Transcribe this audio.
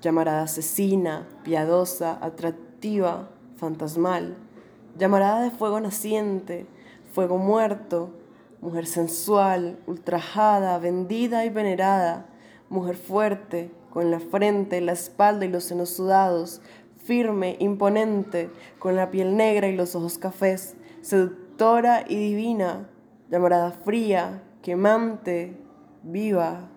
llamarada asesina, piadosa, atractiva, fantasmal, llamarada de fuego naciente, fuego muerto, mujer sensual, ultrajada, vendida y venerada, mujer fuerte, con la frente, la espalda y los senos sudados, firme, imponente, con la piel negra y los ojos cafés, seductora y divina, llamarada fría, quemante, viva,